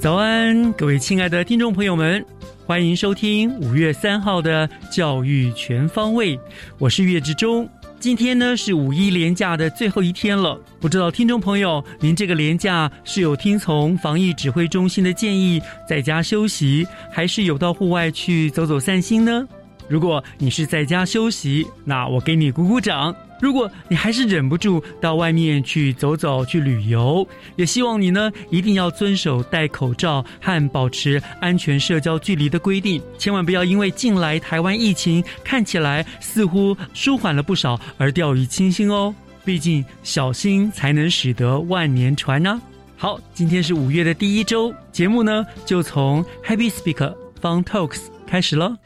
早安，各位亲爱的听众朋友们，欢迎收听五月三号的教育全方位。我是岳志忠。今天呢是五一连假的最后一天了，不知道听众朋友您这个连假是有听从防疫指挥中心的建议在家休息，还是有到户外去走走散心呢？如果你是在家休息，那我给你鼓鼓掌。如果你还是忍不住到外面去走走、去旅游，也希望你呢一定要遵守戴口罩和保持安全社交距离的规定，千万不要因为近来台湾疫情看起来似乎舒缓了不少而掉以轻心哦。毕竟小心才能使得万年船呢、好，今天是五月的第一周，节目呢就从 Happy Speak Fun Talks 开始了。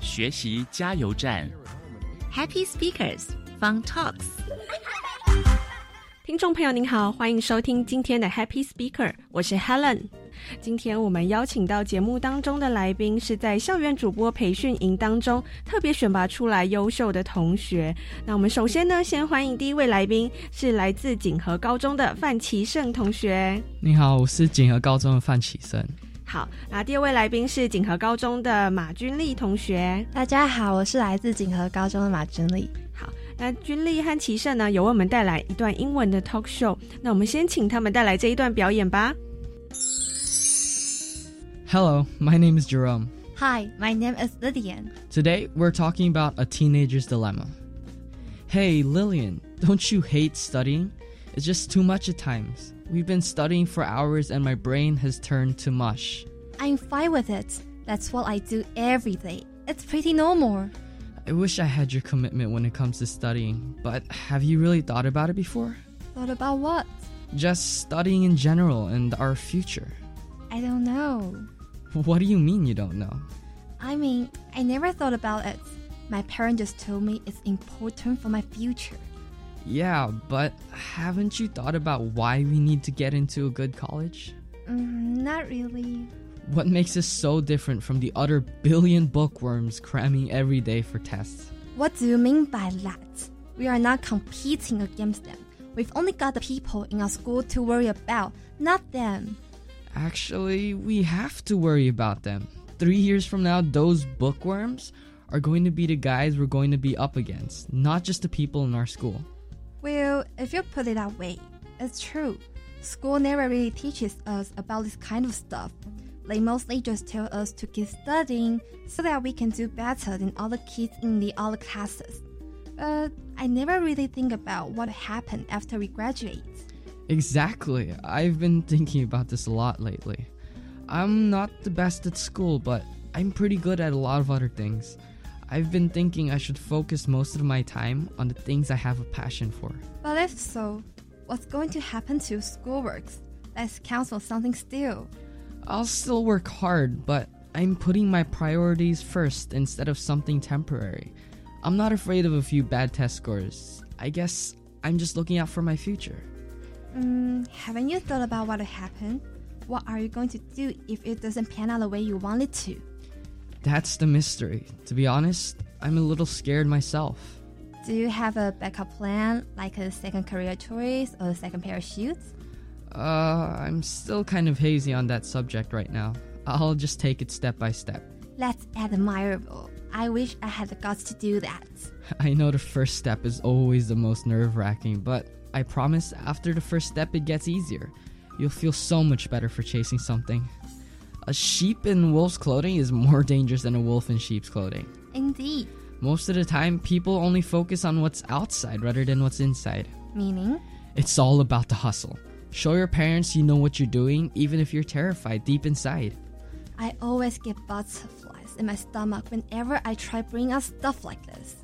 学习加油站。Happy Speakers Fun Talks。听众朋友您好，欢迎收听今天的 Happy Speaker，我是 Helen。今天我们邀请到节目当中的来宾，是在校园主播培训营当中特别选拔出来优秀的同学。那我们首先呢，先欢迎第一位来宾，是来自锦和高中的范奇胜同学。你好，我是锦和高中的范启生。好，那第二位来宾是锦和高中的马君丽同学。大家好，我是来自锦和高中的马君丽。好，那君丽和齐胜呢，有为我们带来一段英文的 talk show。那我们先请他们带来这一段表演吧。Hello, my name is Jerome. Hi, my name is Lillian. Today we're talking about a teenager's dilemma. Hey, Lillian, don't you hate studying? It's just too much at times. We've been studying for hours and my brain has turned to mush. I'm fine with it. That's what I do every day. It's pretty normal. I wish I had your commitment when it comes to studying, but have you really thought about it before? Thought about what? Just studying in general and our future. I don't know. What do you mean you don't know? I mean, I never thought about it. My parents just told me it's important for my future. Yeah, but haven't you thought about why we need to get into a good college? Mm, not really. What makes us so different from the other billion bookworms cramming every day for tests? What do you mean by that? We are not competing against them. We've only got the people in our school to worry about, not them. Actually, we have to worry about them. Three years from now, those bookworms are going to be the guys we're going to be up against, not just the people in our school. Well, if you put it that way, it's true. School never really teaches us about this kind of stuff. They mostly just tell us to keep studying so that we can do better than other kids in the other classes. But I never really think about what happened after we graduate. Exactly. I've been thinking about this a lot lately. I'm not the best at school, but I'm pretty good at a lot of other things. I've been thinking I should focus most of my time on the things I have a passion for. But if so, what's going to happen to schoolworks? Let's counsel something still. I'll still work hard, but I'm putting my priorities first instead of something temporary. I'm not afraid of a few bad test scores. I guess I'm just looking out for my future. Mm, haven't you thought about what will happen? What are you going to do if it doesn't pan out the way you want it to? That's the mystery. To be honest, I'm a little scared myself. Do you have a backup plan, like a second career choice or a second pair of shoes? Uh, I'm still kind of hazy on that subject right now. I'll just take it step by step. That's admirable. I wish I had the guts to do that. I know the first step is always the most nerve wracking, but I promise after the first step it gets easier. You'll feel so much better for chasing something. A sheep in wolf's clothing is more dangerous than a wolf in sheep's clothing. Indeed. Most of the time, people only focus on what's outside rather than what's inside. Meaning? It's all about the hustle. Show your parents you know what you're doing, even if you're terrified deep inside. I always get butterflies in my stomach whenever I try bring up stuff like this.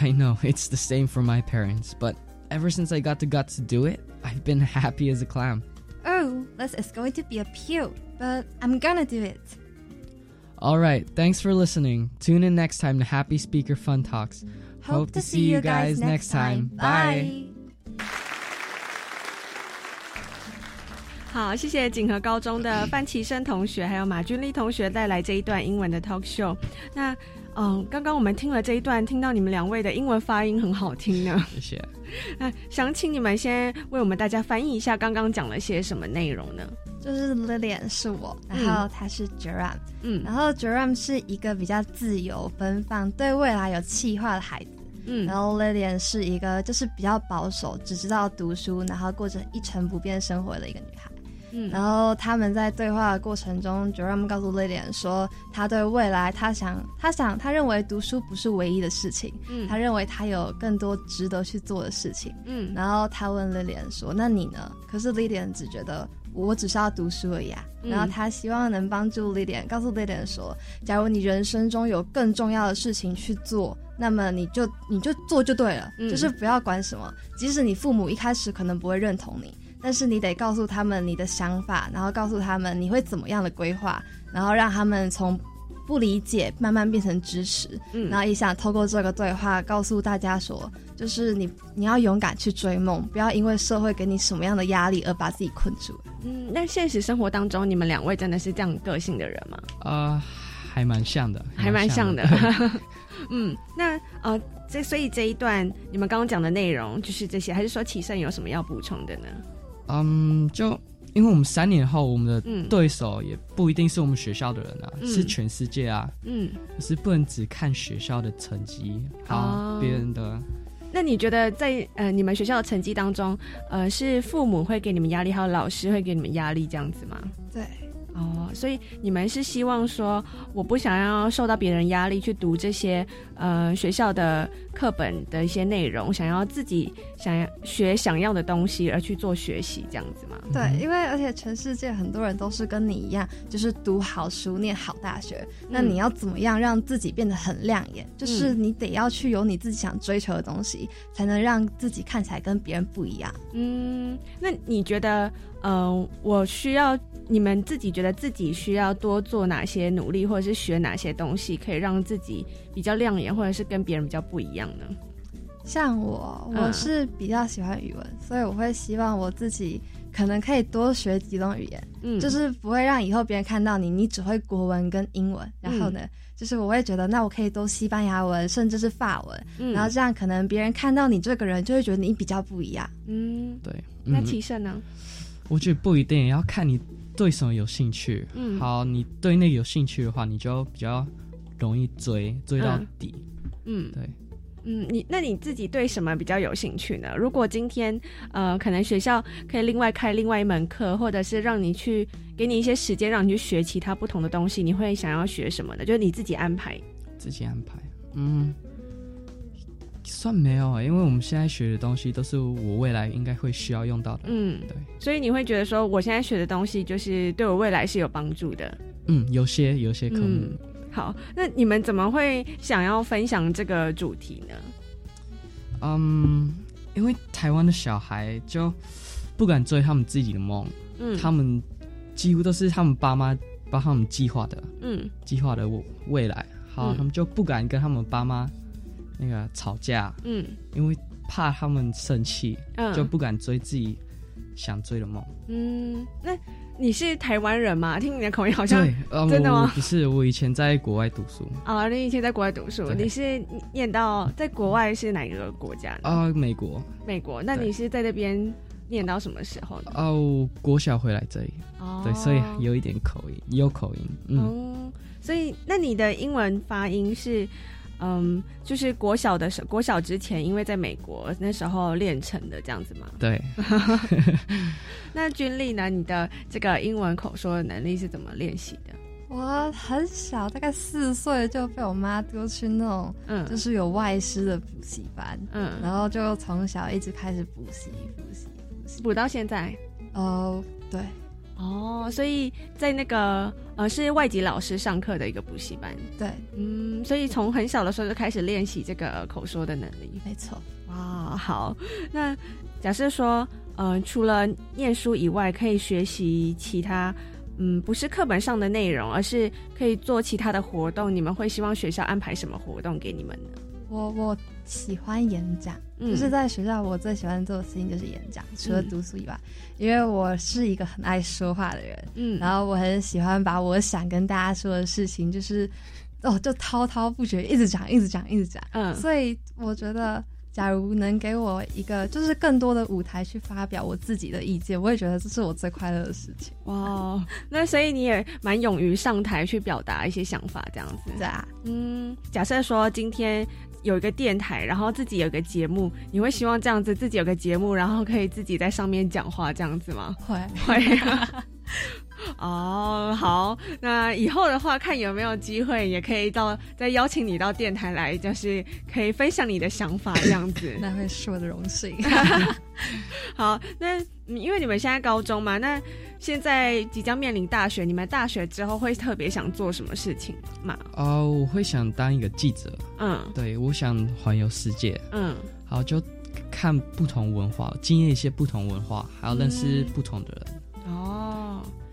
I know, it's the same for my parents, but ever since I got the guts to do it, I've been happy as a clam. Oh, this is going to be a pew, but I'm gonna do it. Alright, thanks for listening. Tune in next time to Happy Speaker Fun Talks. Hope, to see you guys next time. Bye. 好，谢谢锦和高中的范奇生同学，还有马君丽同学带来这一段英文的 talk show。那，嗯，刚刚我们听了这一段，听到你们两位的英文发音很好听呢。谢谢。 那 想请你们先为我们大家翻译一下刚刚讲了些什么内容呢？就是 Lilian 是我，然后他是 Jerome，嗯然后 Jerome 是一个比较自由奔放、对未来有计划的孩子，嗯然后 Lilian 是一个就是比较保守，只知道读书，然后过着一成不变生活的一个女孩。嗯然后他们在对话的过程中，Jerome 告诉 Lilian 说，他对未来，他想，他想，他认为读书不是唯一的事情，嗯他认为他有更多值得去做的事情。嗯然后他问 Lilian 说：“那你呢？”可是 Lilian 只觉得我只是要读书而已啊。嗯然后他希望能帮助 Lilian，告诉 Lilian 说：“假如你人生中有更重要的事情去做，那么你就你就做就对了，嗯就是不要管什么。即使你父母一开始可能不会认同你，但是你得告诉他们你的想法，然后告诉他们你会怎么样的规划，然后让他们从。”不理解，慢慢变成支持，嗯然后也想透过这个对话告诉大家说，就是你你要勇敢去追梦，不要因为社会给你什么样的压力而把自己困住。嗯，那现实生活当中，你们两位真的是这样个性的人吗？呃，还蛮像的，还蛮像的的。。嗯，那呃，这所以这一段你们刚刚讲的内容就是这些，还是说启胜有什么要补充的呢？嗯，就因为我们三年后，我们的嗯。对手也不一定是我们学校的人啊，嗯。是全世界啊，嗯，就是不能只看学校的成绩，哦。啊，别人的。那你觉得在呃你们学校的成绩当中，呃是父母会给你们压力，还有老师会给你们压力这样子吗？对，哦，所以你们是希望说，我不想要受到别人压力去读这些呃学校的课本的一些内容，想要自己想要学想要的东西而去做学习这样子吗？对，因为而且全世界很多人都是跟你一样，就是读好书、念好大学。那你要怎么样让自己变得很亮眼？就是你得要去有你自己想追求的东西，才能让自己看起来跟别人不一样。嗯，那你觉得，嗯、我需要你们自己觉得自己需要多做哪些努力，或者是学哪些东西，可以让自己比较亮眼，或者是跟别人比较不一样呢？像我，嗯我是比较喜欢语文，所以我会希望我自己可能可以多学几种语言，嗯，就是不会让以后别人看到你，你只会国文跟英文。然后呢，就是我会觉得，那我可以多西班牙文，甚至是法文。嗯，然后这样可能别人看到你这个人，就会觉得你比较不一样。嗯，对，那嗯提升呢？我觉得不一定，要看你对什么有兴趣。嗯好，你对那个有兴趣的话，你就比较容易追，追到嗯底。嗯对，嗯，你那你自己对什么比较有兴趣呢？如果今天呃，可能学校可以另外开另外一门课，或者是让你去给你一些时间，让你去学其他不同的东西，你会想要学什么呢？就是你自己安排。自己安排。嗯，算没有啊，因为我们现在学的东西都是我未来应该会需要用到的。嗯，对，所以你会觉得说，我现在学的东西就是对我未来是有帮助的。嗯，有些有些科目。嗯好，那你们怎么会想要分享这个主题呢？嗯，因为台湾的小孩就不敢追他们自己的梦，嗯，他们几乎都是他们爸妈帮他们计划的，嗯计划的未来。好，嗯他们就不敢跟他们爸妈那个吵架，嗯因为怕他们生气，嗯，就不敢追自己想追的梦。嗯，那你是台湾人吗？听你的口音好像真的吗我不是，我以前在国外读书啊，你以前在国外读书，你是念到在国外是哪一个国家呢？啊，美国美国。那你是在那边念到什么时候呢？哦，国小回来这里，哦对，所以有一点口音，有口音，嗯，哦，所以那你的英文发音是，嗯，就是国小的时国小之前，因为在美国那时候练成的这样子嘛？对，那君丽呢？你的这个英文口说的能力是怎么练习的？我很小，大概四岁就被我妈丢去那种嗯就是有外师的补习班，嗯，然后就从小一直开始补习补习补习。补到现在。哦，对，哦，所以在那个呃是外籍老师上课的一个补习班，对，嗯，所以从很小的时候就开始练习这个口说的能力。没错。哇，好，那假设说，呃，除了念书以外，可以学习其他，嗯，不是课本上的内容，而是可以做其他的活动。你们会希望学校安排什么活动给你们呢？我我喜欢演讲，嗯就是在学校我最喜欢做的事情就是演讲，除了读书以外，因为我是一个很爱说话的人，嗯然后我很喜欢把我想跟大家说的事情，就是哦就滔滔不绝，一直讲，一直讲，一直讲，嗯所以我觉得。假如能给我一个就是更多的舞台去发表我自己的意见，我也觉得这是我最快乐的事情。哇，那所以你也蛮勇于上台去表达一些想法，这样子。对啊，嗯，假设说今天有一个电台，然后自己有一个节目，你会希望这样子自己有个节目，然后可以自己在上面讲话这样子吗？会会。哦，好，那以后的话，看有没有机会，也可以到再邀请你到电台来，就是可以分享你的想法这样子。那会是我的荣幸。好，那嗯因为你们现在高中嘛，那现在即将面临大学，你们大学之后会特别想做什么事情吗？哦，我会想当一个记者，嗯对我想环游世界，嗯好就看不同文化，经验一些不同文化，还要认识不同的人。哦，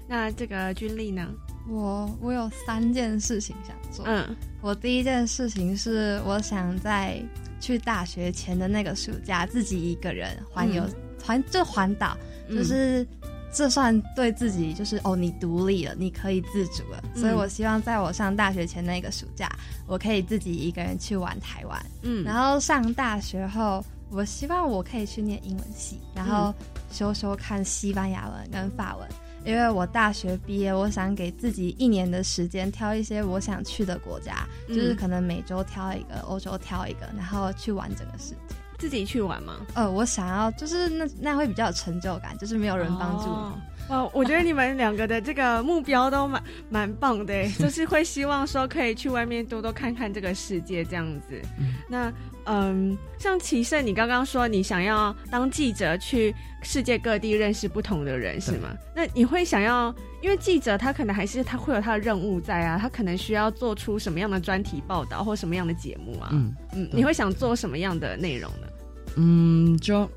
那这个军力呢？我我有三件事情想做。嗯我第一件事情是，我想在去大学前的那个暑假，自己一个人环游、环就环岛，嗯就是这算对自己就是哦，你独立了，你可以自主了。嗯所以我希望在我上大学前那个暑假，我可以自己一个人去玩台湾。嗯然后上大学后，我希望我可以去念英文系，然后修修看西班牙文跟法文。因为我大学毕业，我想给自己一年的时间挑一些我想去的国家，嗯就是可能美洲挑一个，欧洲挑一个，然后去玩整个世界。自己去玩吗？呃，我想要就是那那会比较有成就感，就是没有人帮助你。哦哇，我觉得你们两个的这个目标都蛮蛮棒的，就是会希望说可以去外面多多看看这个世界这样子。那嗯，像齐胜，你刚刚说你想要当记者去世界各地认识不同的人是吗？那你会想要，因为记者他可能还是他会有他的任务在啊，他可能需要做出什么样的专题报道或什么样的节目啊？嗯嗯，你会想做什么样的内容呢？嗯，就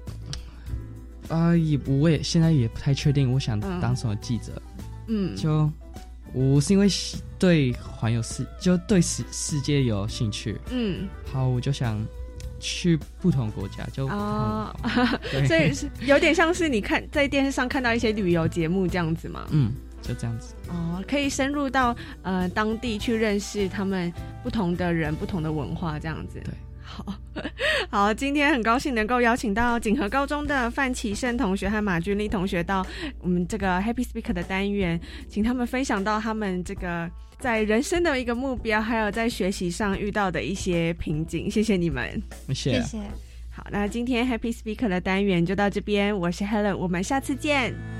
啊、也不我也现在也不太确定，我想嗯当什么记者。嗯，就我是因为喜对环游世就对世世界有兴趣，嗯好，我就想去不同国家，就哦。所以是有点像是你看在电视上看到一些旅游节目这样子嘛？嗯，就这样子。哦，可以深入到呃当地去认识他们不同的人、不同的文化这样子。对，好 好，今天很高兴能够邀请到锦和高中的范启胜同学和马君丽同学到我们这个 Happy Speaker 的单元，请他们分享到他们这个在人生的一个目标，还有在学习上遇到的一些瓶颈。谢谢你们。谢谢。谢谢。好，那今天 Happy Speaker 的单元就到这边，我是 Helen，我们下次见。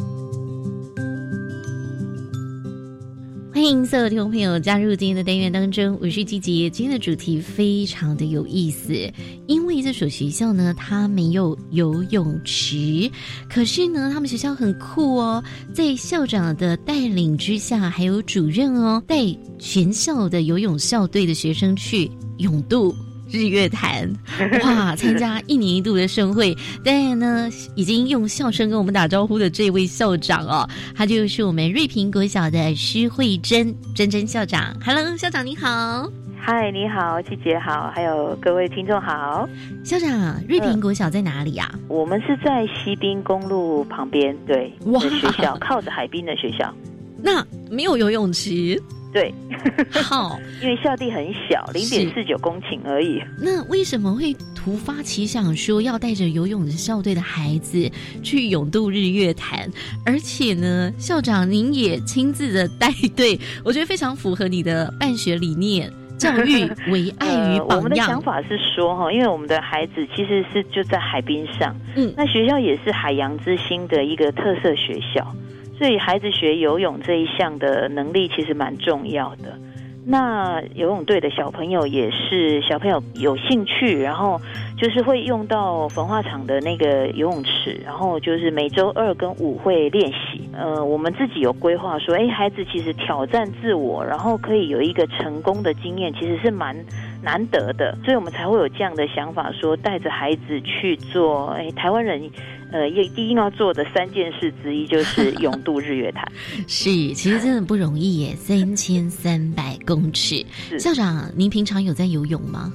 欢迎所有听众朋友加入今天的单元当中，我是季杰。今天的主题非常的有意思，因为这所学校呢，它没有游泳池，可是呢，他们学校很酷哦，在校长的带领之下，还有主任哦，带全校的游泳校队的学生去泳渡。日月潭，哇！参加一年一度的盛会，当然呢，已经用笑声跟我们打招呼的这位校长哦，他就是我们瑞平国小的施慧珍珍珍校长。Hello，校长你好。嗨，你好，季姐好，还有各位听众好。校长，瑞平国小在哪里啊？我们是在西滨公路旁边，对，哇，学校靠着海滨的学校。那没有游泳池。对，好，因为校地很小，零点四九公顷而已。那为什么会突发奇想说要带着游泳的校队的孩子去泳渡日月潭？而且呢，校长您也亲自的带队，我觉得非常符合你的办学理念，教育 为爱与榜样。我们的想法是说哈，因为我们的孩子其实是就在海滨上，嗯，那学校也是海洋之星的一个特色学校。对孩子学游泳这一项的能力其实蛮重要的。那游泳队的小朋友也是小朋友有兴趣，然后就是会用到焚化厂的那个游泳池，然后就是每周二跟五会练习。呃，我们自己有规划说，哎，孩子其实挑战自我，然后可以有一个成功的经验，其实是蛮难得的，所以我们才会有这样的想法，说带着孩子去做。哎，台湾人。呃，一第一要做的三件事之一就是 永渡日月潭。是，其实真的不容易耶，三千三百公尺。校长，您平常有在游泳吗？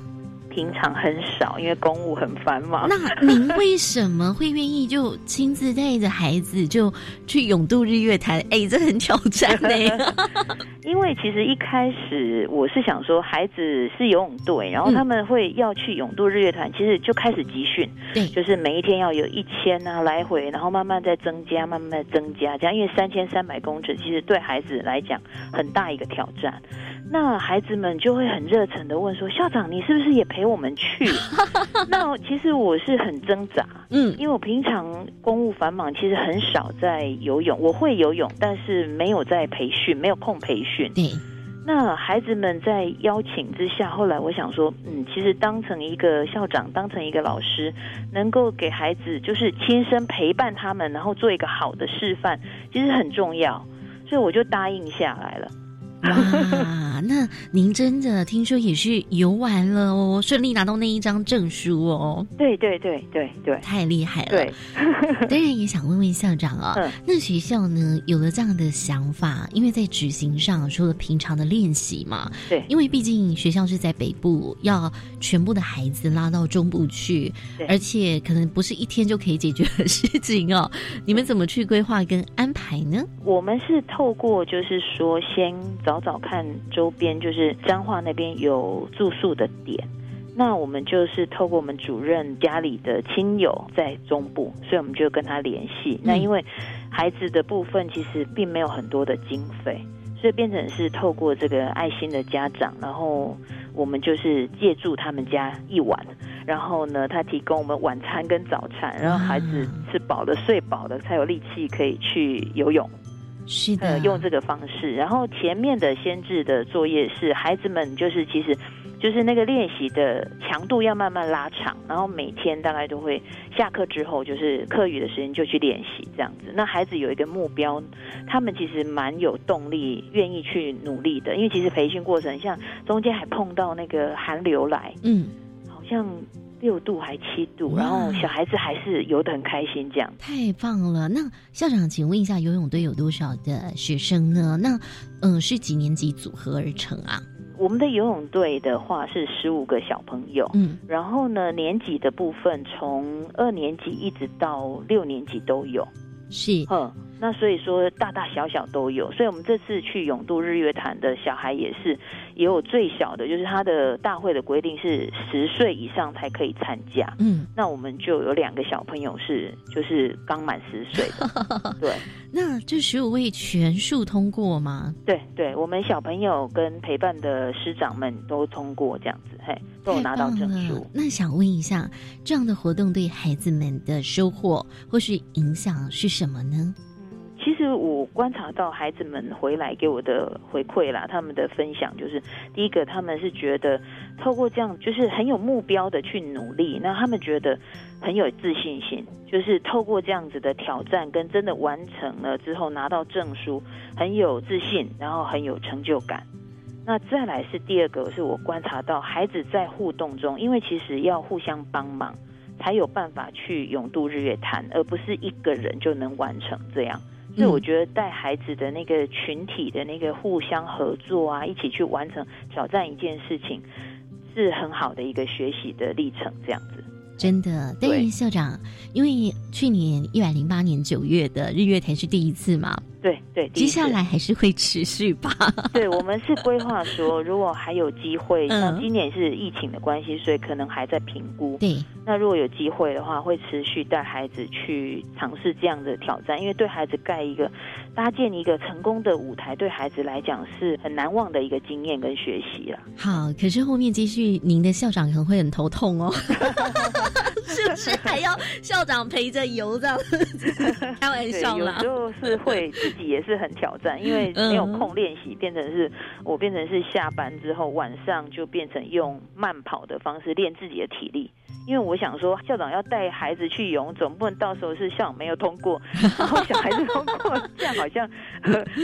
平常很少，因为公务很繁忙。那您为什么会愿意就亲自带着孩子就去永渡日月潭？哎，这很挑战呢。因为其实一开始我是想说，孩子是游泳队，然后他们会要去永渡日月潭，其实就开始集训，对，就是每一天要有一千啊来回，然后慢慢再增加，慢慢增加，这样因为三千三百公尺，其实对孩子来讲很大一个挑战。那孩子们就会很热忱的问说：“校长，你是不是也陪我们去？” 那其实我是很挣扎，嗯，因为我平常公务繁忙，其实很少在游泳。我会游泳，但是没有在培训，没有空培训。对。那孩子们在邀请之下，后来我想说，嗯，其实当成一个校长，当成一个老师，能够给孩子就是亲身陪伴他们，然后做一个好的示范，其实很重要，所以我就答应下来了。哇，那您真的听说也是游完了哦，顺利拿到那一张证书哦。对对对对对，太厉害了。对，当然也想问问校长啊，那学校呢有了这样的想法，因为在执行上除了平常的练习嘛，对，因为毕竟学校是在北部，要全部的孩子拉到中部去，而且可能不是一天就可以解决的事情哦。你们怎么去规划跟安排呢？我们是透过就是说先。找找看周边，就是彰化那边有住宿的点，那我们就是透过我们主任家里的亲友在中部，所以我们就跟他联系。那因为孩子的部分其实并没有很多的经费，所以变成是透过这个爱心的家长，然后我们就是借住他们家一晚，然后呢，他提供我们晚餐跟早餐，然后孩子吃饱了睡饱了，才有力气可以去游泳。是的，用这个方式。然后前面的先制的作业是孩子们，就是其实就是那个练习的强度要慢慢拉长，然后每天大概都会下课之后，就是课余的时间就去练习这样子。那孩子有一个目标，他们其实蛮有动力，愿意去努力的。因为其实培训过程，像中间还碰到那个寒流来，嗯，好像。六度还七度，然后小孩子还是游得很开心，这样太棒了。那校长，请问一下，游泳队有多少的学生呢？那嗯，是几年级组合而成啊？我们的游泳队的话是十五个小朋友，嗯，然后呢，年级的部分从二年级一直到六年级都有，是，嗯。那所以说大大小小都有，所以我们这次去永渡日月潭的小孩也是，也有最小的，就是他的大会的规定是十岁以上才可以参加。嗯，那我们就有两个小朋友是就是刚满十岁的。对，那这十五位全数通过吗？对，对我们小朋友跟陪伴的师长们都通过，这样子，嘿，都有拿到证书。那想问一下，这样的活动对孩子们的收获或是影响是什么呢？其实我观察到孩子们回来给我的回馈啦，他们的分享就是，第一个他们是觉得透过这样就是很有目标的去努力，那他们觉得很有自信心，就是透过这样子的挑战跟真的完成了之后拿到证书，很有自信，然后很有成就感。那再来是第二个，是我观察到孩子在互动中，因为其实要互相帮忙。才有办法去勇渡日月潭，而不是一个人就能完成这样。所以我觉得带孩子的那个群体的那个互相合作啊，一起去完成挑战一件事情，是很好的一个学习的历程。这样子，真的。对于校长，因为去年一百零八年九月的日月潭是第一次嘛？对对，接下来还是会持续吧。对，我们是规划说，如果还有机会，像今年是疫情的关系，所以可能还在评估。对，那如果有机会的话，会持续带孩子去尝试这样的挑战，因为对孩子盖一个搭建一个成功的舞台，对孩子来讲是很难忘的一个经验跟学习了。好，可是后面继续，您的校长可能会很头痛哦，是不是还要校长陪着游这样？开玩笑啦，有时候是会。也是很挑战，因为没有空练习，变成是我变成是下班之后晚上就变成用慢跑的方式练自己的体力。因为我想说，校长要带孩子去游，总不能到时候是校长没有通过，然后小孩子通过，这样好像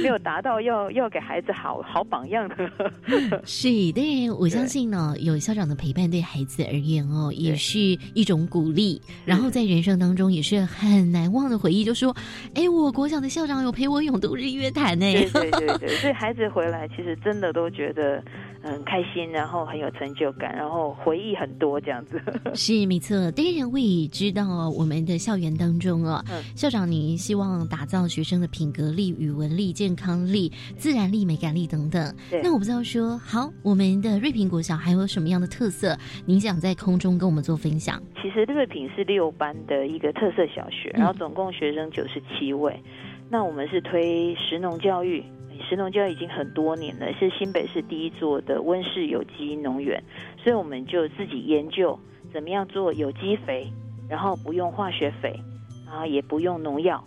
没有达到要要给孩子好好榜样的。是，对，我相信呢，有校长的陪伴，对孩子而言哦，也是一种鼓励。然后在人生当中也是很难忘的回忆，就说，哎，我国小的校长有陪我勇渡日月潭呢。对对对对，所以孩子回来其实真的都觉得。很开心，然后很有成就感，然后回忆很多这样子。是没错，当然我也知道我们的校园当中哦，校长您希望打造学生的品格力、语文力、健康力、自然力、美感力等等。那我不知道说，好，我们的瑞平国小还有什么样的特色？您想在空中跟我们做分享？其实瑞平是六班的一个特色小学，然后总共学生九十七位。那我们是推实农教育。石农教已经很多年了，是新北市第一座的温室有机农园，所以我们就自己研究怎么样做有机肥，然后不用化学肥，然后也不用农药，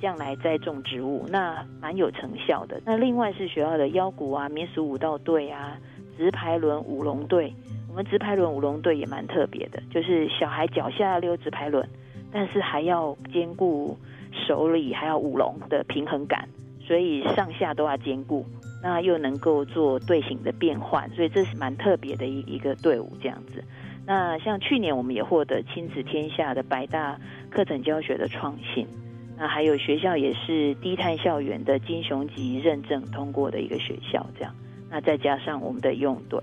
这样来栽种植物，那蛮有成效的。那另外是学校的腰鼓啊、民俗舞蹈队啊、直排轮舞龙队，我们直排轮舞龙队也蛮特别的，就是小孩脚下溜直排轮，但是还要兼顾手里还要舞龙的平衡感。所以上下都要兼顾，那又能够做队形的变换，所以这是蛮特别的一一个队伍这样子。那像去年我们也获得亲子天下的百大课程教学的创新，那还有学校也是低碳校园的金雄级认证通过的一个学校，这样。那再加上我们的用队，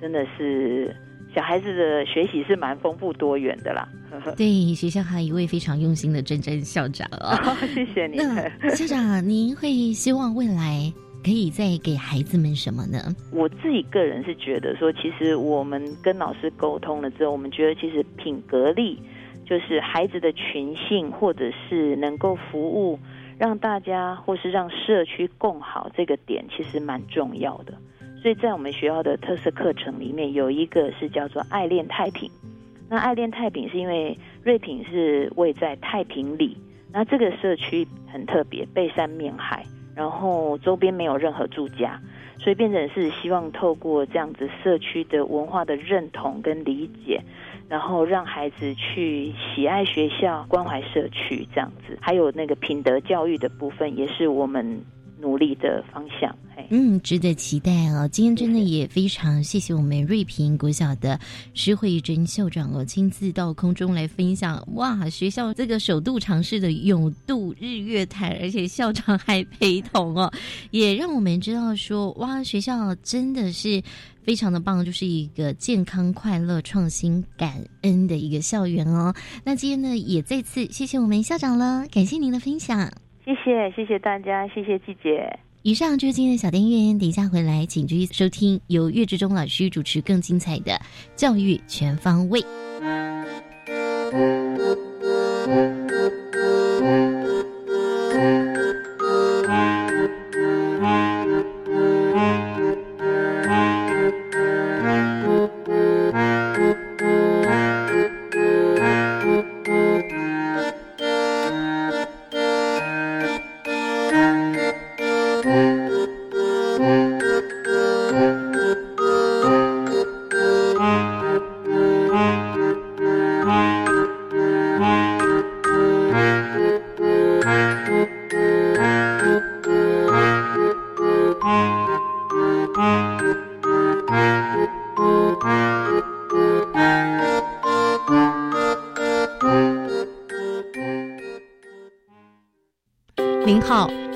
真的是。小孩子的学习是蛮丰富多元的啦。对，学校还有一位非常用心的真真校长哦，谢谢你。那校长，您会希望未来可以再给孩子们什么呢？我自己个人是觉得说，其实我们跟老师沟通了之后，我们觉得其实品格力就是孩子的群性，或者是能够服务让大家，或是让社区共好这个点，其实蛮重要的。所以在我们学校的特色课程里面，有一个是叫做“爱恋太平”。那“爱恋太平”是因为瑞品是位在太平里，那这个社区很特别，背山面海，然后周边没有任何住家，所以变成是希望透过这样子社区的文化的认同跟理解，然后让孩子去喜爱学校、关怀社区这样子。还有那个品德教育的部分，也是我们。努力的方向，嗯，值得期待哦。今天真的也非常谢谢我们瑞平国小的施慧珍校长哦，亲自到空中来分享。哇，学校这个首度尝试的永渡日月潭，而且校长还陪同哦，也让我们知道说，哇，学校真的是非常的棒，就是一个健康、快乐、创新、感恩的一个校园哦。那今天呢，也再次谢谢我们校长了，感谢您的分享。谢谢，谢谢大家，谢谢季姐。以上就是今天的小电影院，等一下回来，请继续收听由岳志忠老师主持更精彩的教育全方位。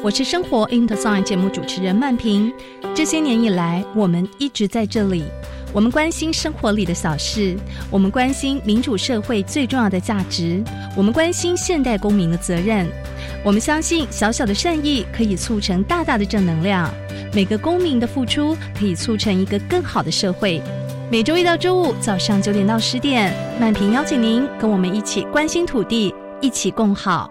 我是生活 in the Sun 节目主持人曼平。这些年以来，我们一直在这里。我们关心生活里的小事，我们关心民主社会最重要的价值，我们关心现代公民的责任。我们相信小小的善意可以促成大大的正能量，每个公民的付出可以促成一个更好的社会。每周一到周五早上九点到十点，曼平邀请您跟我们一起关心土地，一起共好。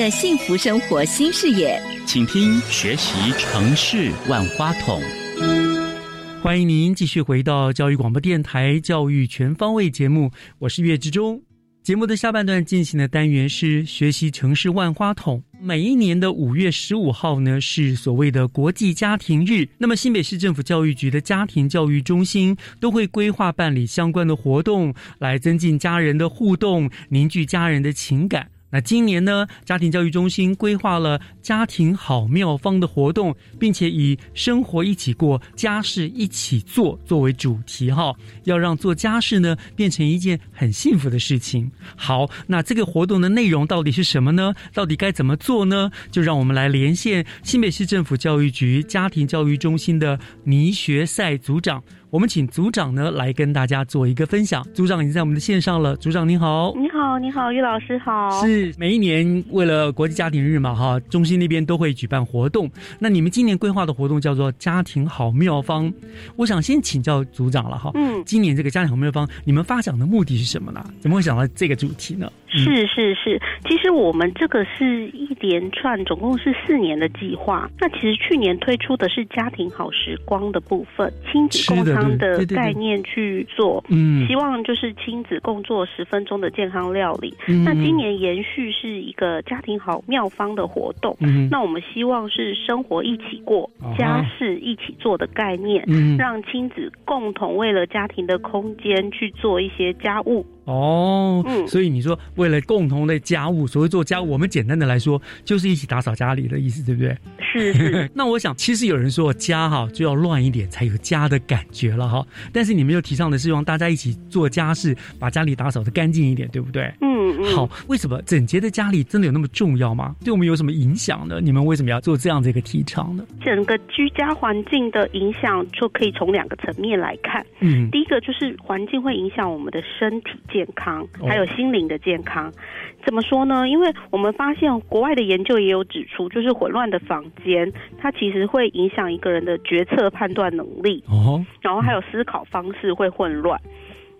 的幸福生活新视野，请听学习城市万花筒。欢迎您继续回到教育广播电台《教育全方位》节目，我是岳志忠。节目的下半段进行的单元是学习城市万花筒。每一年的五月十五号呢，是所谓的国际家庭日。那么新北市政府教育局的家庭教育中心都会规划办理相关的活动，来增进家人的互动，凝聚家人的情感。那今年呢，家庭教育中心规划了家庭好妙方的活动，并且以生活一起过，家事一起做作为主题，哈，要让做家事呢变成一件很幸福的事情。好，那这个活动的内容到底是什么呢？到底该怎么做呢？就让我们来连线新北市政府教育局家庭教育中心的倪学赛组长。我们请组长呢来跟大家做一个分享。组长已经在我们的线上了。组长您好，你好，你好，于老师好。是每一年为了国际家庭日嘛，哈，中心那边都会举办活动。那你们今年规划的活动叫做“家庭好妙方”。我想先请教组长了哈。嗯，今年这个“家庭好妙方”，你们发想的目的是什么呢？怎么会想到这个主题呢？是是是，其实我们这个是一连串，总共是四年的计划。那其实去年推出的是“家庭好时光”的部分，亲子共餐。的概念去做，嗯，希望就是亲子共做十分钟的健康料理。那今年延续是一个家庭好妙方的活动，那我们希望是生活一起过，家事一起做的概念，让亲子共同为了家庭的空间去做一些家务。哦，嗯所以你说为了共同的家务，所谓做家务，我们简单的来说就是一起打扫家里的意思，对不对？是。那我想，其实有人说家哈就要乱一点才有家的感觉了哈，但是你们又提倡的是让大家一起做家事，把家里打扫的干净一点，对不对？嗯嗯。好，为什么整洁的家里真的有那么重要吗？对我们有什么影响呢？你们为什么要做这样的一个提倡呢？整个居家环境的影响就可以从两个层面来看。嗯。第一个就是环境会影响我们的身体健。健康还有心灵的健康，怎么说呢？因为我们发现国外的研究也有指出，就是混乱的房间，它其实会影响一个人的决策判断能力哦，然后还有思考方式会混乱。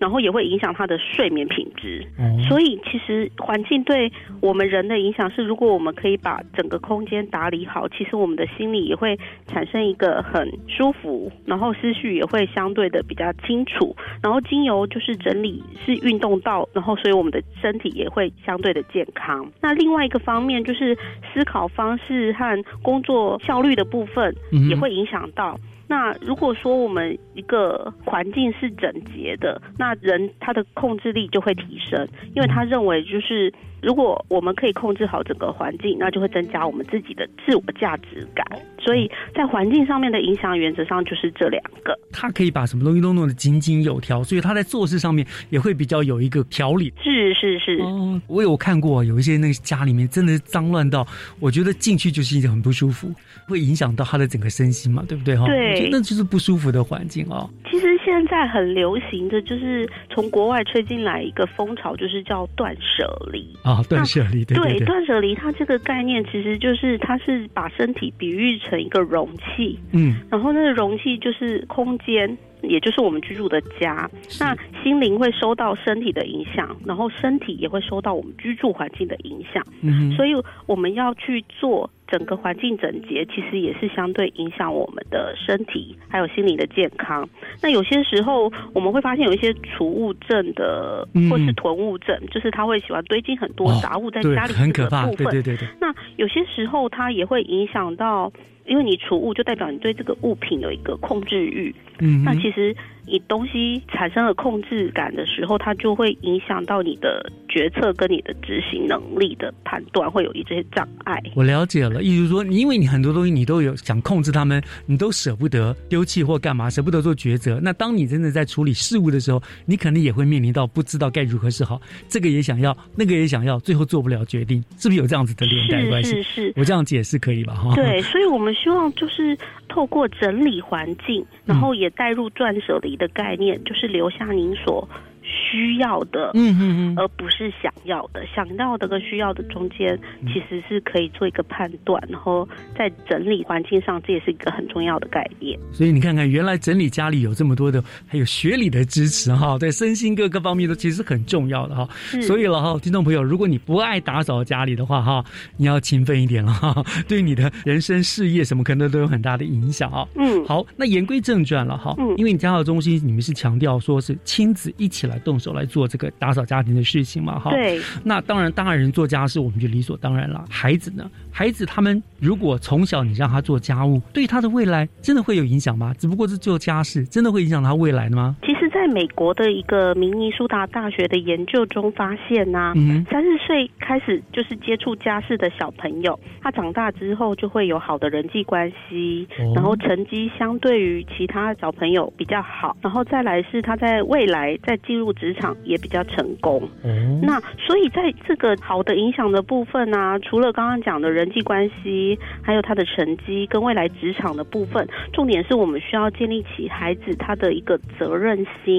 然后也会影响他的睡眠品质。嗯所以其实环境对我们人的影响是，如果我们可以把整个空间打理好，其实我们的心理也会产生一个很舒服，然后思绪也会相对的比较清楚。然后精油就是整理是运动到，然后所以我们的身体也会相对的健康。那另外一个方面就是思考方式和工作效率的部分也会影响到。那如果说我们一个环境是整洁的，那人他的控制力就会提升，因为他认为就是如果我们可以控制好整个环境，那就会增加我们自己的自我价值感。所以在环境上面的影响，原则上就是这两个。他可以把什么东西都弄得井井有条，所以他在做事上面也会比较有一个条理。是是是，哦，我有看过有一些那个家里面真的是脏乱到，我觉得进去就是一件很不舒服，会影响到他的整个身心嘛，对不对哈？对那就是不舒服的环境哦。其实现在很流行的就是从国外吹进来一个风潮，就是叫断舍离。啊，断舍离，对对对，断舍离它这个概念其实就是它是把身体比喻成一个容器，嗯，然后那个容器就是空间，也就是我们居住的家。那心灵会受到身体的影响，然后身体也会受到我们居住环境的影响。嗯所以我们要去做整个环境整洁，其实也是相对影响我们的身体还有心理的健康。那有些时候我们会发现有一些储物症的，嗯或是囤物症，就是他会喜欢堆积很多杂物在家里很可怕，部分。对对对对。那有些时候它也会影响到，因为你储物就代表你对这个物品有一个控制欲。嗯那其实你东西产生了控制感的时候，它就会影响到你的决策跟你的执行能力的判断，会有一些障碍。我了解了，意思是说，因为你很多东西你都有想控制他们，你都舍不得丢弃或干嘛，舍不得做抉择。那当你真的在处理事物的时候，你可能也会面临到不知道该如何是好，这个也想要，那个也想要，最后做不了决定，是不是有这样子的连带关系？是是我这样解释可以吧？哈，对，所以我们希望就是透过整理环境，然后也带入断舍离你的概念，就是留下您所需要的，嗯嗯嗯，而不是想要的。想要的跟需要的中间，其实是可以做一个判断，然后在整理环境上，这也是一个很重要的概念。所以你看看，原来整理家里有这么多的，还有学理的支持哈，在身心各个方面都其实很重要的哈。所以了哈，听众朋友，如果你不爱打扫家里的话哈，你要勤奋一点了哈，对你的人生事业什么可能都有很大的影响啊。嗯，好，那言归正传了哈，嗯因为你家教中心你们是强调说是亲子一起来动手来做这个打扫家庭的事情嘛哈。对。那当然，大人做家事我们就理所当然了。孩子呢？孩子他们如果从小你让他做家务，对他的未来真的会有影响吗？只不过是做家事，真的会影响他未来的吗？其实，在美国的一个明尼苏达大学的研究中发现呐、嗯。三十岁开始就是接触家事的小朋友，他长大之后就会有好的人际关系，哦。然后成绩相对于其他小朋友比较好，然后再来是他在未来在进入职场也比较成功。哦。那所以在这个好的影响的部分呢、除了刚刚讲的人际关系，还有他的成绩跟未来职场的部分，重点是我们需要建立起孩子他的一个责任心，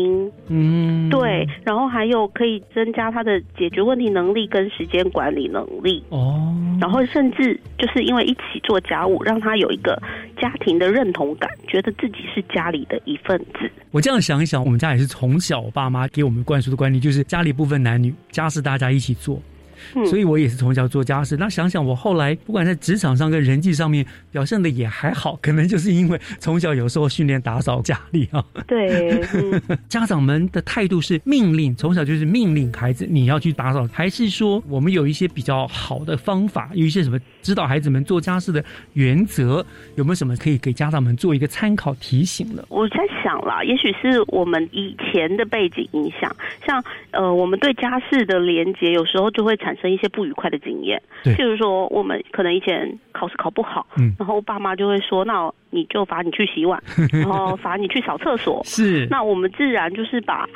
嗯，对，然后还有可以增加他的解决问题能力跟时间管理能力。哦，然后甚至就是因为一起做家务，让他有一个家庭的认同感，觉得自己是家里的一份子。我这样想一想，我们家也是从小我爸妈给我们灌输的观念，就是家里不分男女，家事大家一起做。嗯所以我也是从小做家事。那想想我后来不管在职场上跟人际上面表现的也还好，可能就是因为从小有时候训练打扫家里啊。对，嗯家长们的态度是命令，从小就是命令孩子你要去打扫，还是说我们有一些比较好的方法，有一些什么指导孩子们做家事的原则，有没有什么可以给家长们做一个参考提醒呢？我在想啦，也许是我们以前的背景影响，像呃，我们对家事的连接，有时候就会产生一些不愉快的经验。譬如说，我们可能以前考试考不好，嗯然后爸妈就会说，那你就罚你去洗碗，然后罚你去扫厕所。是那我们自然就是把。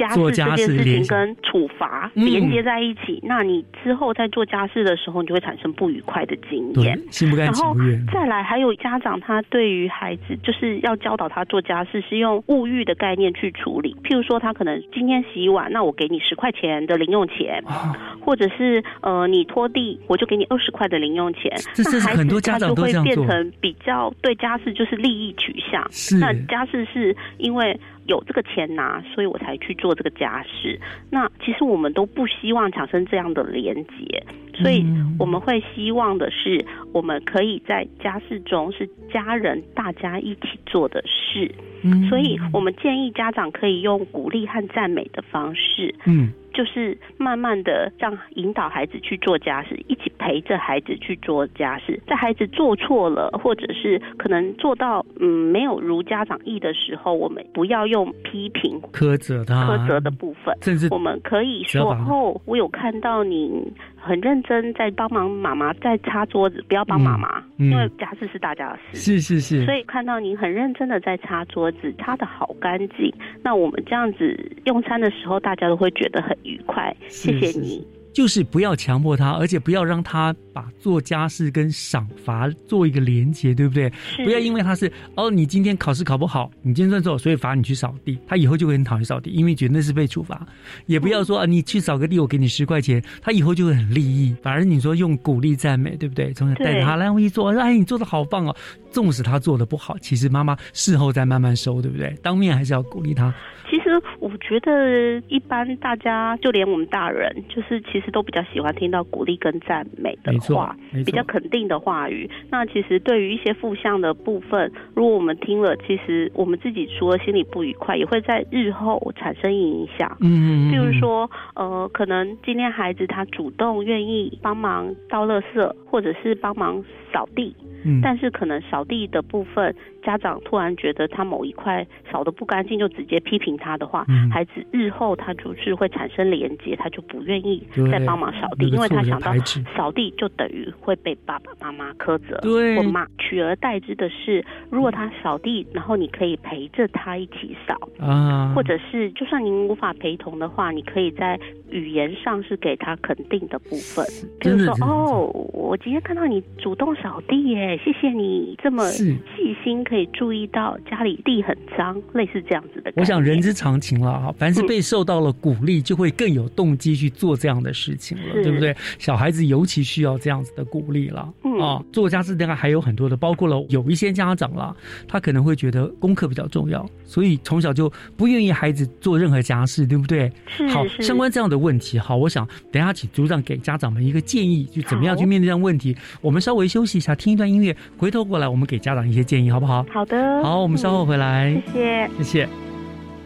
家事这件事情跟处罚嗯连接在一起，那你之后在做家事的时候，你就会产生不愉快的经验。，心不甘然后情不愿。再来，还有家长他对于孩子就是要教导他做家事，是用物欲的概念去处理。譬如说，他可能今天洗碗，那我给你十块钱的零用钱，哦或者是呃你拖地，我就给你二十块的零用钱。这这是那孩子很多家长他就会都这样做变成比较对家事就是利益取向。是那家事是因为。有这个钱拿，所以我才去做这个家事。那其实我们都不希望产生这样的连结，所以我们会希望的是，我们可以在家事中是家人大家一起做的事。嗯，所以我们建议家长可以用鼓励和赞美的方式。嗯。就是慢慢的让引导孩子去做家事，一起陪着孩子去做家事。在孩子做错了，或者是可能做到嗯没有如家长意的时候，我们不要用批评、苛责他、苛责的部分，甚至我们可以说：“哦，我有看到你。”很认真在帮忙妈妈在擦桌子，不要帮妈妈，因为家事是大家的事。是是是。所以看到您很认真的在擦桌子，擦的好干净。那我们这样子用餐的时候，大家都会觉得很愉快。谢谢你。就是不要强迫他，而且不要让他把做家事跟赏罚做一个连结，对不对？不要因为他是哦，你今天考试考不好，你今天算错，所以罚你去扫地，他以后就会很讨厌扫地，因为觉得那是被处罚。也不要说啊，你去扫个地，我给你十块钱，他以后就会很利益。反而你说用鼓励赞美，对不对？从小带着他来，我一做，哎，你做的好棒哦。纵使他做的不好，其实妈妈事后再慢慢收，对不对？当面还是要鼓励他。其实我觉得，一般大家就连我们大人，就是其实都比较喜欢听到鼓励跟赞美的话，比较肯定的话语。那其实对于一些负向的部分，如果我们听了，其实我们自己除了心里不愉快，也会在日后产生影响。嗯嗯。比如说，呃，可能今天孩子他主动愿意帮忙倒垃圾，或者是帮忙扫地。但是可能扫地的部分，家长突然觉得他某一块扫的不干净，就直接批评他的话，孩子日后他就是会产生连结，他就不愿意再帮忙扫地，因为他想到扫地就等于会被爸爸妈妈苛责或骂。取而代之的是，如果他扫地，然后你可以陪着他一起扫，啊，或者是就算您无法陪同的话，你可以在语言上是给他肯定的部分，比如说哦，我今天看到你主动扫地耶。谢谢你这么细心，可以注意到家里地很脏，类似这样子的。我想人之常情了哈，凡是被受到了鼓励，就会更有动机去做这样的事情了，对不对？小孩子尤其需要这样子的鼓励了啊。做家事大概还有很多的，包括了有一些家长啦，他可能会觉得功课比较重要，所以从小就不愿意孩子做任何家事，对不对？好，相关这样的问题，好，我想等下请组长给家长们一个建议，就怎么样去面对这样问题。我们稍微休息一下，听一段音。乐。回头过来，我们给家长一些建议，好不好？好的。好，我们稍后回来。谢谢，谢谢。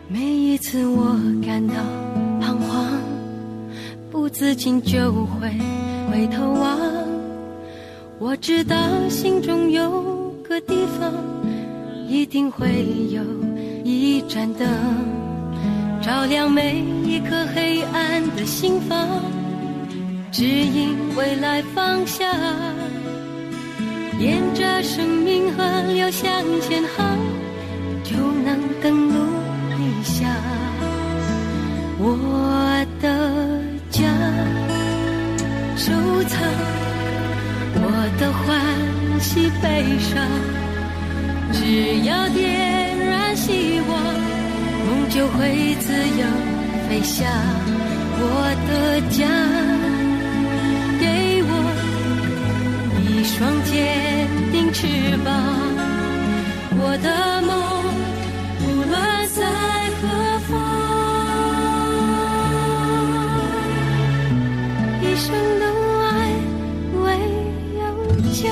每一次我感到彷徨，不自禁就会回头望。我知道心中有个地方，一定会有一盏灯，照亮每一颗黑暗的心房，指引未来方向。沿着生命河流向前航，就能登陆理想。我的家，收藏我的欢喜悲伤。只要点燃希望，梦就会自由飞翔。我的家。双坚定翅膀，我的梦无论在何方，一生的爱唯有家，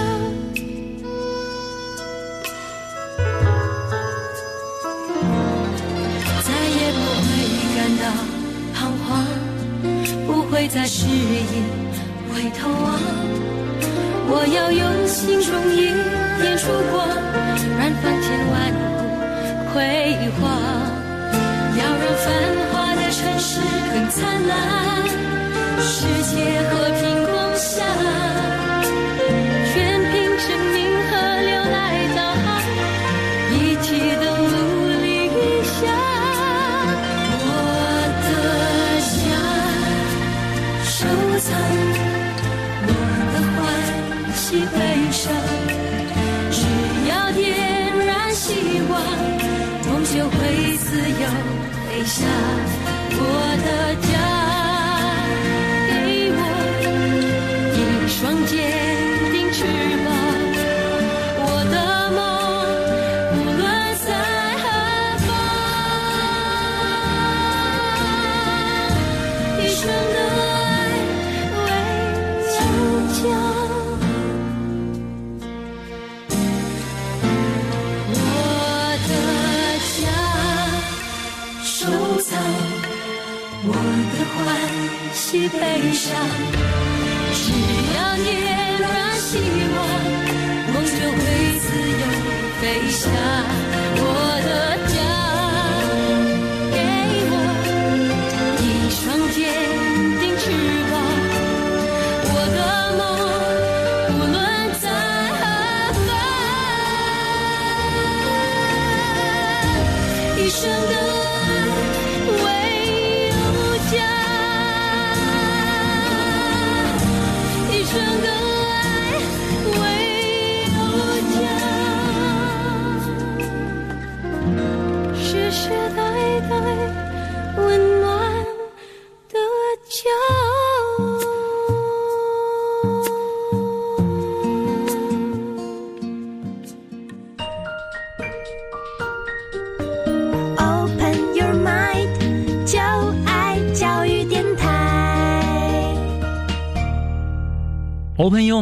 再也不会感到彷徨，不会再迟疑回头望。我要用心中一点烛光，燃翻天万物辉煌，要让繁华的城市更灿烂，世界和平共享。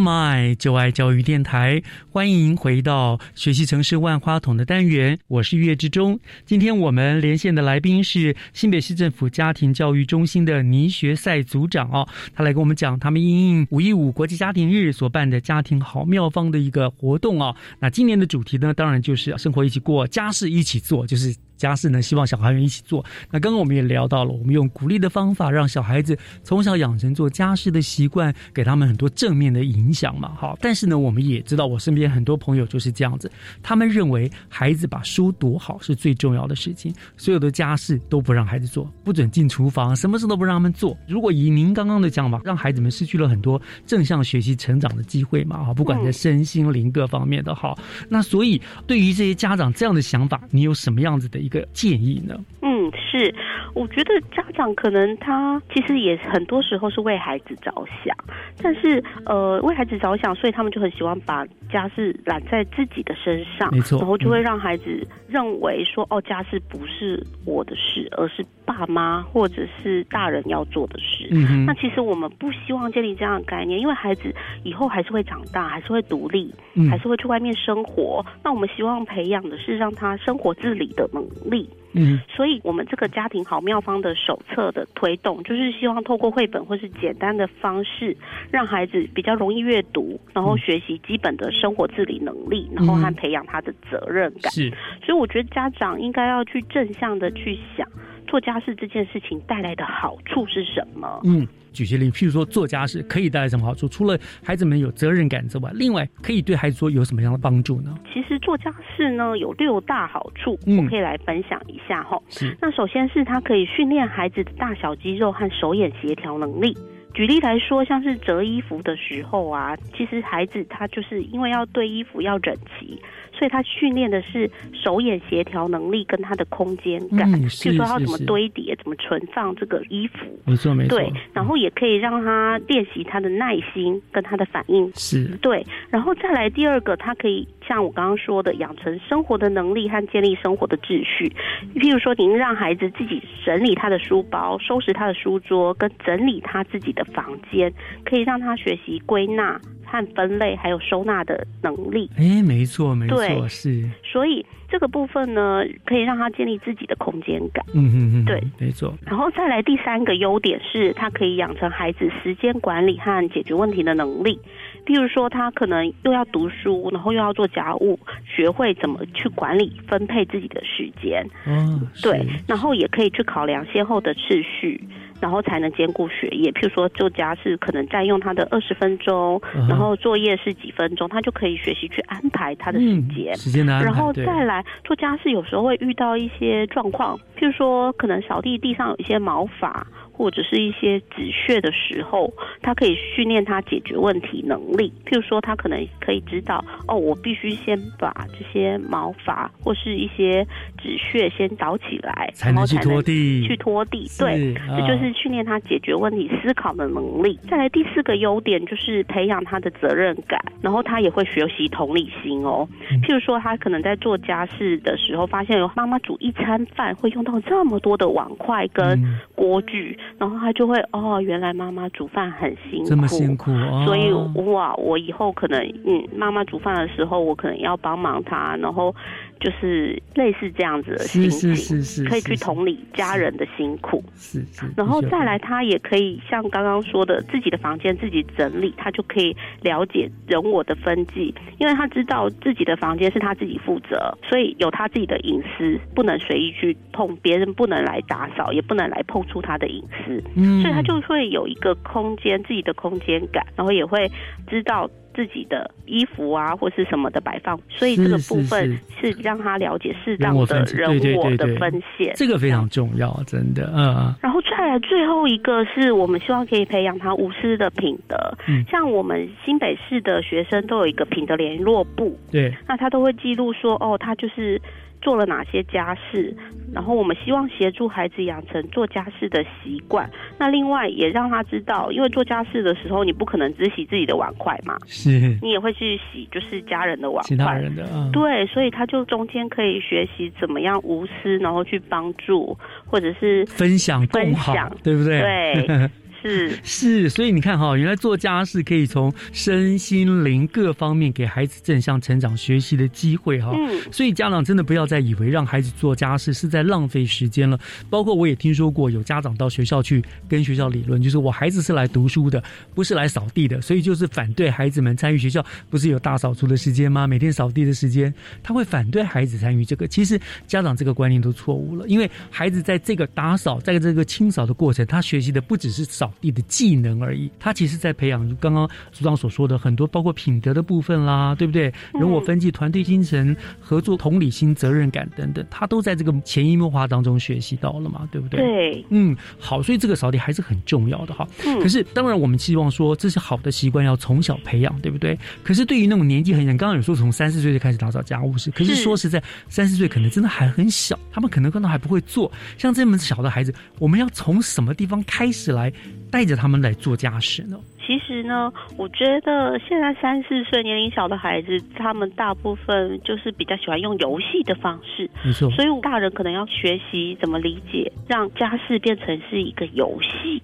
My 就爱教育电台，欢迎回到学习城市万花筒的单元，我是岳志忠。今天我们连线的来宾是新北市政府家庭教育中心的倪学赛组长哦，他来跟我们讲他们因五一五国际家庭日所办的家庭好妙方的一个活动哦。那今年的主题呢，当然就是生活一起过，家事一起做，就是。家事呢，希望小孩们一起做。那刚刚我们也聊到了，我们用鼓励的方法，让小孩子从小养成做家事的习惯，给他们很多正面的影响嘛。好，但是呢，我们也知道，我身边很多朋友就是这样子，他们认为孩子把书读好是最重要的事情，所有的家事都不让孩子做，不准进厨房，什么事都不让他们做。如果以您刚刚的讲法，让孩子们失去了很多正向学习成长的机会嘛。哈，不管在身心灵各方面的好。那所以，对于这些家长这样的想法，你有什么样子的？个建议呢？嗯，是，我觉得家长可能他其实也很多时候是为孩子着想，但是呃，为孩子着想，所以他们就很喜欢把家事揽在自己的身上，没错，然后就会让孩子认为说，哦，家事不是我的事，而是爸妈或者是大人要做的事。嗯那其实我们不希望建立这样的概念，因为孩子以后还是会长大，还是会独立，还是会去外面生活。那我们希望培养的是让他生活自理的能力。嗯，所以，我们这个家庭好妙方的手册的推动，就是希望透过绘本或是简单的方式，让孩子比较容易阅读，然后学习基本的生活自理能力，然后还培养他的责任感。是，所以我觉得家长应该要去正向的去想，做家事这件事情带来的好处是什么？嗯。举些例，譬如说做家事可以带来什么好处？除了孩子们有责任感之外，另外可以对孩子说有什么样的帮助呢？其实做家事呢有六大好处，我可以来分享一下哈。是，那首先是它可以训练孩子的大小肌肉和手眼协调能力。举例来说，像是折衣服的时候啊，其实孩子他就是因为要对衣服要整齐。所以他训练的是手眼协调能力跟他的空间感，譬如说他怎么堆叠、怎么存放这个衣服，没错没错。对，然后也可以让他练习他的耐心跟他的反应，是对。然后再来第二个，他可以像我刚刚说的，养成生活的能力和建立生活的秩序。譬如说，您让孩子自己整理他的书包、收拾他的书桌，跟整理他自己的房间，可以让他学习归纳。和分类还有收纳的能力，哎，没错，没错，是。所以这个部分呢，可以让他建立自己的空间感。嗯嗯嗯，对，没错。然后再来第三个优点是，他可以养成孩子时间管理和解决问题的能力。譬如说，他可能又要读书，然后又要做家务，学会怎么去管理分配自己的时间。嗯，对。然后也可以去考量先后的次序。然后才能兼顾学业，譬如说做家事可能占用他的二十分钟，然后作业是几分钟，他就可以学习去安排他的时间。时间的安排。然后再来做家事，有时候会遇到一些状况，譬如说可能扫地地上有一些毛发。或者是一些止血的时候，他可以训练他解决问题能力。譬如说，他可能可以知道，哦，我必须先把这些毛发或是一些止血先倒起来，才能去拖地。去拖地，对，这就是训练他解决问题、思考的能力。再来第四个优点就是培养他的责任感，然后他也会学习同理心哦。譬如说，他可能在做家事的时候，发现有妈妈煮一餐饭会用到这么多的碗筷跟锅具。然后他就会哦，原来妈妈煮饭很辛苦，这么辛苦，所以哇，我以后可能嗯，妈妈煮饭的时候，我可能要帮忙她，然后就是类似这样子的心情，是是是，可以去同理家人的辛苦，是是。然后再来，他也可以像刚刚说的，自己的房间自己整理，他就可以了解人我的分际，因为他知道自己的房间是他自己负责，所以有他自己的隐私，不能随意去碰，别人不能来打扫，也不能来碰触他的隐私，嗯，所以他就会有一个空间，自己的空间感，然后也会知道。自己的衣服啊，或是什么的摆放，所以这个部分是让他了解适当的人我的分线，这个非常重要，真的，嗯。然后再来最后一个是我们希望可以培养他无私的品德，嗯，像我们新北市的学生都有一个品德联络部，对，那他都会记录说，哦，他就是。做了哪些家事，然后我们希望协助孩子养成做家事的习惯。那另外也让他知道，因为做家事的时候，你不可能只洗自己的碗筷嘛，是你也会去洗就是家人的碗筷，其他人的，对，所以他就中间可以学习怎么样无私，然后去帮助或者是分享分享，对不对？对。是 是，所以你看哈，原来做家事可以从身心灵各方面给孩子正向成长学习的机会哈。嗯，所以家长真的不要再以为让孩子做家事是在浪费时间了。包括我也听说过有家长到学校去跟学校理论，就是我孩子是来读书的，不是来扫地的，所以就是反对孩子们参与学校不是有大扫除的时间吗？每天扫地的时间，他会反对孩子参与这个。其实家长这个观念都错误了，因为孩子在这个打扫，在这个清扫的过程，他学习的不只是扫。地的技能而已，他其实在培养刚刚组长所说的很多，包括品德的部分啦，对不对？人我分际、团队精神、合作、同理心、责任感等等，他都在这个潜移默化当中学习到了嘛，对不对？对，嗯，好，所以这个扫地还是很重要的哈。可是当然，我们希望说这是好的习惯，要从小培养，对不对？可是对于那种年纪很小，刚刚有说从三四岁就开始打扫家务事，可是说实在，三四岁可能真的还很小，他们可能可能还不会做。像这么小的孩子，我们要从什么地方开始来？带着他们来做家事呢？其实呢，我觉得现在三四岁年龄小的孩子，他们大部分就是比较喜欢用游戏的方式，没错。所以大人可能要学习怎么理解，让家事变成是一个游戏。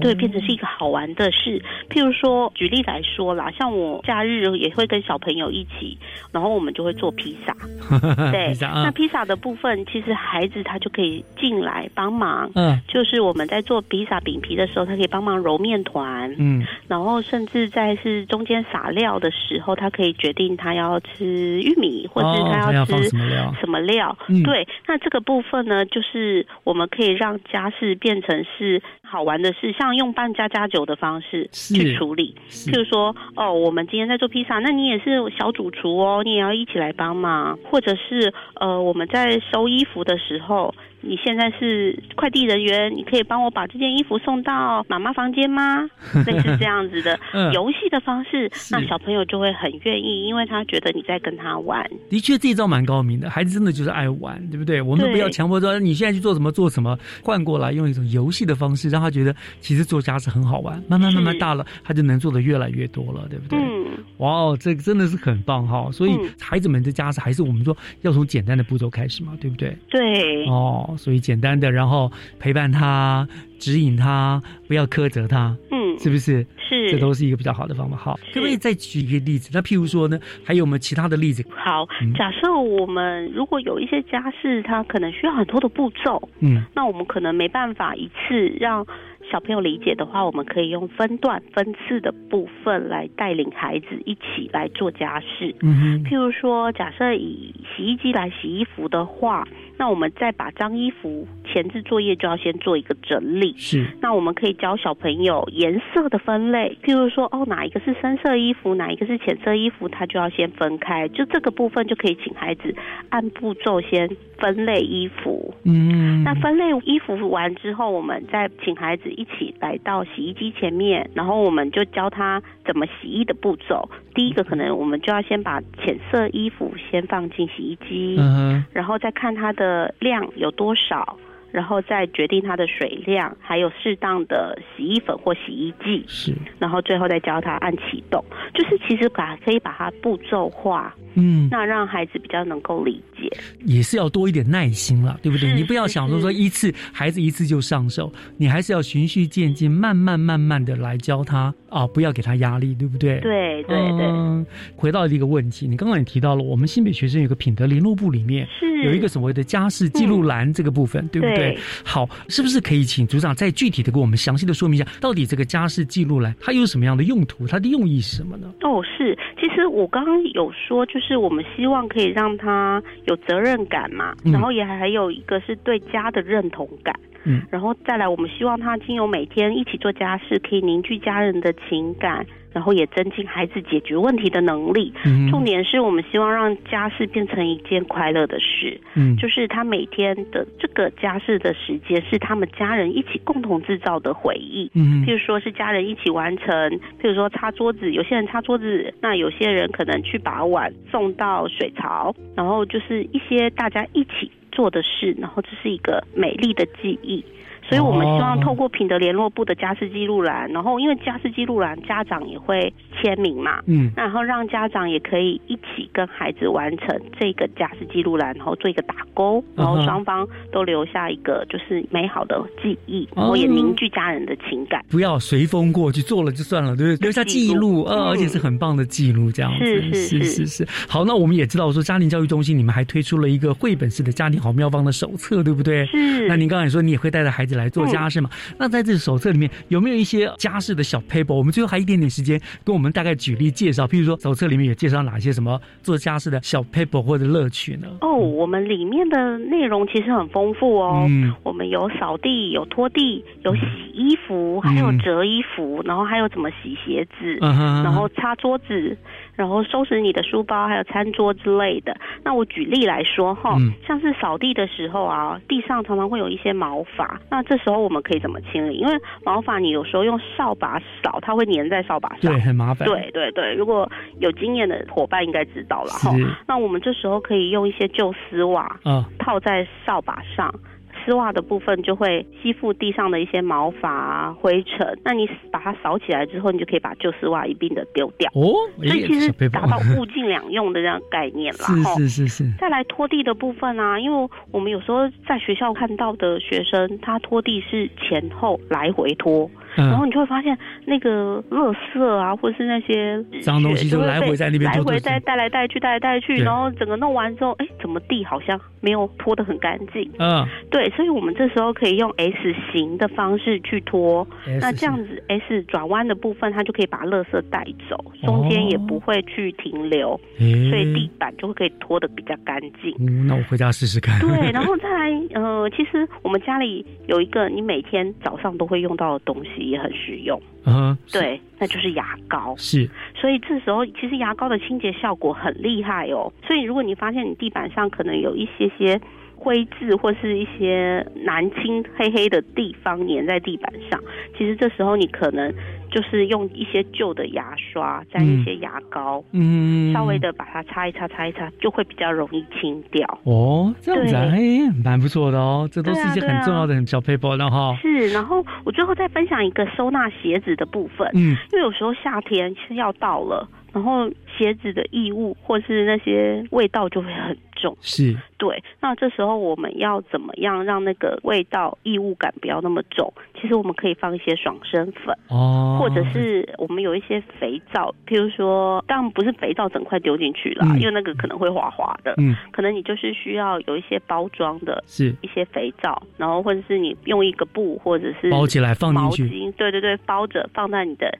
对，变成是一个好玩的事。譬如说，举例来说啦，像我假日也会跟小朋友一起，然后我们就会做披萨。对，那披萨的部分，其实孩子他就可以进来帮忙。嗯，就是我们在做披萨饼皮的时候，他可以帮忙揉面团。嗯，然后甚至在是中间撒料的时候，他可以决定他要吃玉米，或者是他要吃什么料。什么料？对，那这个部分呢，就是我们可以让家事变成是好玩的事。像用半家家酒的方式去处理，譬如说，哦，我们今天在做披萨，那你也是小主厨哦，你也要一起来帮忙，或者是呃，我们在收衣服的时候。你现在是快递人员，你可以帮我把这件衣服送到妈妈房间吗？类似这样子的游戏的方式，那小朋友就会很愿意，因为他觉得你在跟他玩。的确，这一招蛮高明的，孩子真的就是爱玩，对不对？我们不要强迫说你现在去做什么做什么，换过来用一种游戏的方式，让他觉得其实做家事很好玩。慢慢慢慢大了，他就能做的越来越多了，对不对？嗯。哇哦，这个真的是很棒哈！所以孩子们的家事还是我们说要从简单的步骤开始嘛，对不对？对。哦。所以简单的，然后陪伴他，指引他，不要苛责他，嗯，是不是？是，这都是一个比较好的方法。好，可不可以再举一个例子？那譬如说呢，还有没有其他的例子？好，假设我们如果有一些家事，它可能需要很多的步骤，嗯，那我们可能没办法一次让。小朋友理解的话，我们可以用分段、分次的部分来带领孩子一起来做家事。嗯譬如说，假设以洗衣机来洗衣服的话，那我们再把脏衣服前置作业就要先做一个整理。是。那我们可以教小朋友颜色的分类，譬如说，哦，哪一个是深色衣服，哪一个是浅色衣服，他就要先分开。就这个部分就可以请孩子按步骤先分类衣服。嗯。那分类衣服完之后，我们再请孩子。一起来到洗衣机前面，然后我们就教他怎么洗衣的步骤。第一个可能我们就要先把浅色衣服先放进洗衣机，然后再看它的量有多少。然后再决定它的水量，还有适当的洗衣粉或洗衣剂。是，然后最后再教他按启动，就是其实把可以把它步骤化，嗯，那让孩子比较能够理解，也是要多一点耐心了，对不对？你不要想说说一次孩子一次就上手，你还是要循序渐进，慢慢慢慢的来教他啊，不要给他压力，对不对？对对对。回到一个问题，你刚刚也提到了，我们新北学生有个品德联络部里面是有一个所谓的家事记录栏这个部分，对不对？好，是不是可以请组长再具体的给我们详细的说明一下，到底这个家事记录栏它有什么样的用途，它的用意是什么呢？哦，是，其实我刚刚有说，就是我们希望可以让他有责任感嘛，然后也还有一个是对家的认同感，嗯，然后再来，我们希望他经由每天一起做家事，可以凝聚家人的情感。然后也增进孩子解决问题的能力。重点是我们希望让家事变成一件快乐的事。嗯，就是他每天的这个家事的时间是他们家人一起共同制造的回忆。嗯，譬如说是家人一起完成，譬如说擦桌子，有些人擦桌子，那有些人可能去把碗送到水槽，然后就是一些大家一起做的事，然后这是一个美丽的记忆。所以我们希望透过品德联络部的家事记录栏，然后因为家事记录栏家长也会签名嘛，嗯，然后让家长也可以一起跟孩子完成这个家事记录栏，然后做一个打勾，然后双方都留下一个就是美好的记忆，然后也凝聚家人的情感。不要随风过去做了就算了，对不对？留下记录，呃，而且是很棒的记录，这样子是是是是。好，那我们也知道说家庭教育中心你们还推出了一个绘本式的家庭好妙方的手册，对不对？是。那您刚才说你也会带着孩子。来做家事嘛？那在这手册里面有没有一些家事的小 paper？我们最后还一点点时间，跟我们大概举例介绍。譬如说，手册里面有介绍哪些什么做家事的小 paper 或者乐趣呢？哦，我们里面的内容其实很丰富哦。嗯，我们有扫地，有拖地，有洗衣服，还有折衣服，然后还有怎么洗鞋子，然后擦桌子。然后收拾你的书包，还有餐桌之类的。那我举例来说哈，像是扫地的时候啊，地上常常会有一些毛发，那这时候我们可以怎么清理？因为毛发你有时候用扫把扫，它会粘在扫把上，对，很麻烦。对对对，如果有经验的伙伴应该知道了哈。那我们这时候可以用一些旧丝袜，嗯，套在扫把上。丝袜的部分就会吸附地上的一些毛发、灰尘，那你把它扫起来之后，你就可以把旧丝袜一并的丢掉。哦，所以其实达到物尽两用的这样概念了。是是是是。再来拖地的部分啊，因为我们有时候在学校看到的学生，他拖地是前后来回拖。然后你就会发现那个垃圾啊，或者是那些脏东西就来回在那边来回带带来带去带来带去，然后整个弄完之后，哎，怎么地好像没有拖得很干净？嗯，对，所以我们这时候可以用 S 型的方式去拖，那这样子 S 转弯的部分，它就可以把垃圾带走，中间也不会去停留，所以地板就会可以拖得比较干净。嗯，那我回家试试看。对，然后再来，呃，其实我们家里有一个你每天早上都会用到的东西。也很实用，嗯，对，那就是牙膏，是，所以这时候其实牙膏的清洁效果很厉害哦。所以如果你发现你地板上可能有一些些。灰渍或是一些难清黑黑的地方粘在地板上，其实这时候你可能就是用一些旧的牙刷沾一些牙膏，嗯，稍微的把它擦一擦，擦一擦，就会比较容易清掉。哦，这样子哎，蛮不错的哦，这都是一些很重要的小 paper 了哈。是，然后我最后再分享一个收纳鞋子的部分，嗯，因为有时候夏天是要到了。然后鞋子的异物或是那些味道就会很重，是对。那这时候我们要怎么样让那个味道异物感不要那么重？其实我们可以放一些爽身粉哦，或者是我们有一些肥皂，譬如说，当然不是肥皂整块丢进去了，因为那个可能会滑滑的。嗯，可能你就是需要有一些包装的，是一些肥皂，然后或者是你用一个布或者是包起来放进去，对对对，包着放在你的。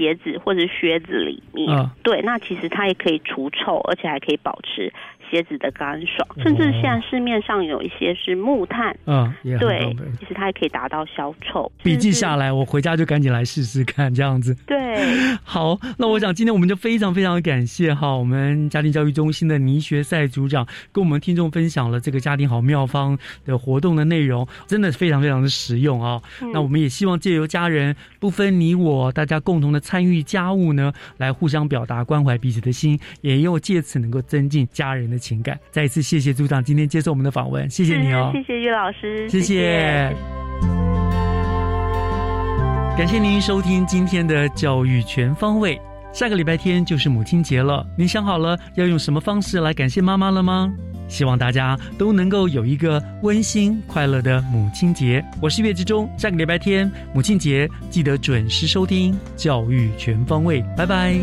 鞋子或者靴子里面，对，那其实它也可以除臭，而且还可以保持。鞋子的干爽，甚至现在市面上有一些是木炭，嗯，对，其实它也可以达到消臭。笔记下来，我回家就赶紧来试试看，这样子。对，好，那我想今天我们就非常非常感谢哈，我们家庭教育中心的倪学赛组长跟我们听众分享了这个家庭好妙方的活动的内容，真的非常非常的实用啊。那我们也希望借由家人不分你我，大家共同的参与家务呢，来互相表达关怀彼此的心，也又借此能够增进家人的。情感，再一次谢谢组长今天接受我们的访问，谢谢你哦，谢谢岳老师，谢谢，感谢您收听今天的教育全方位。下个礼拜天就是母亲节了，您想好了要用什么方式来感谢妈妈了吗？希望大家都能够有一个温馨快乐的母亲节。我是岳志忠，下个礼拜天母亲节记得准时收听《教育全方位》，拜拜。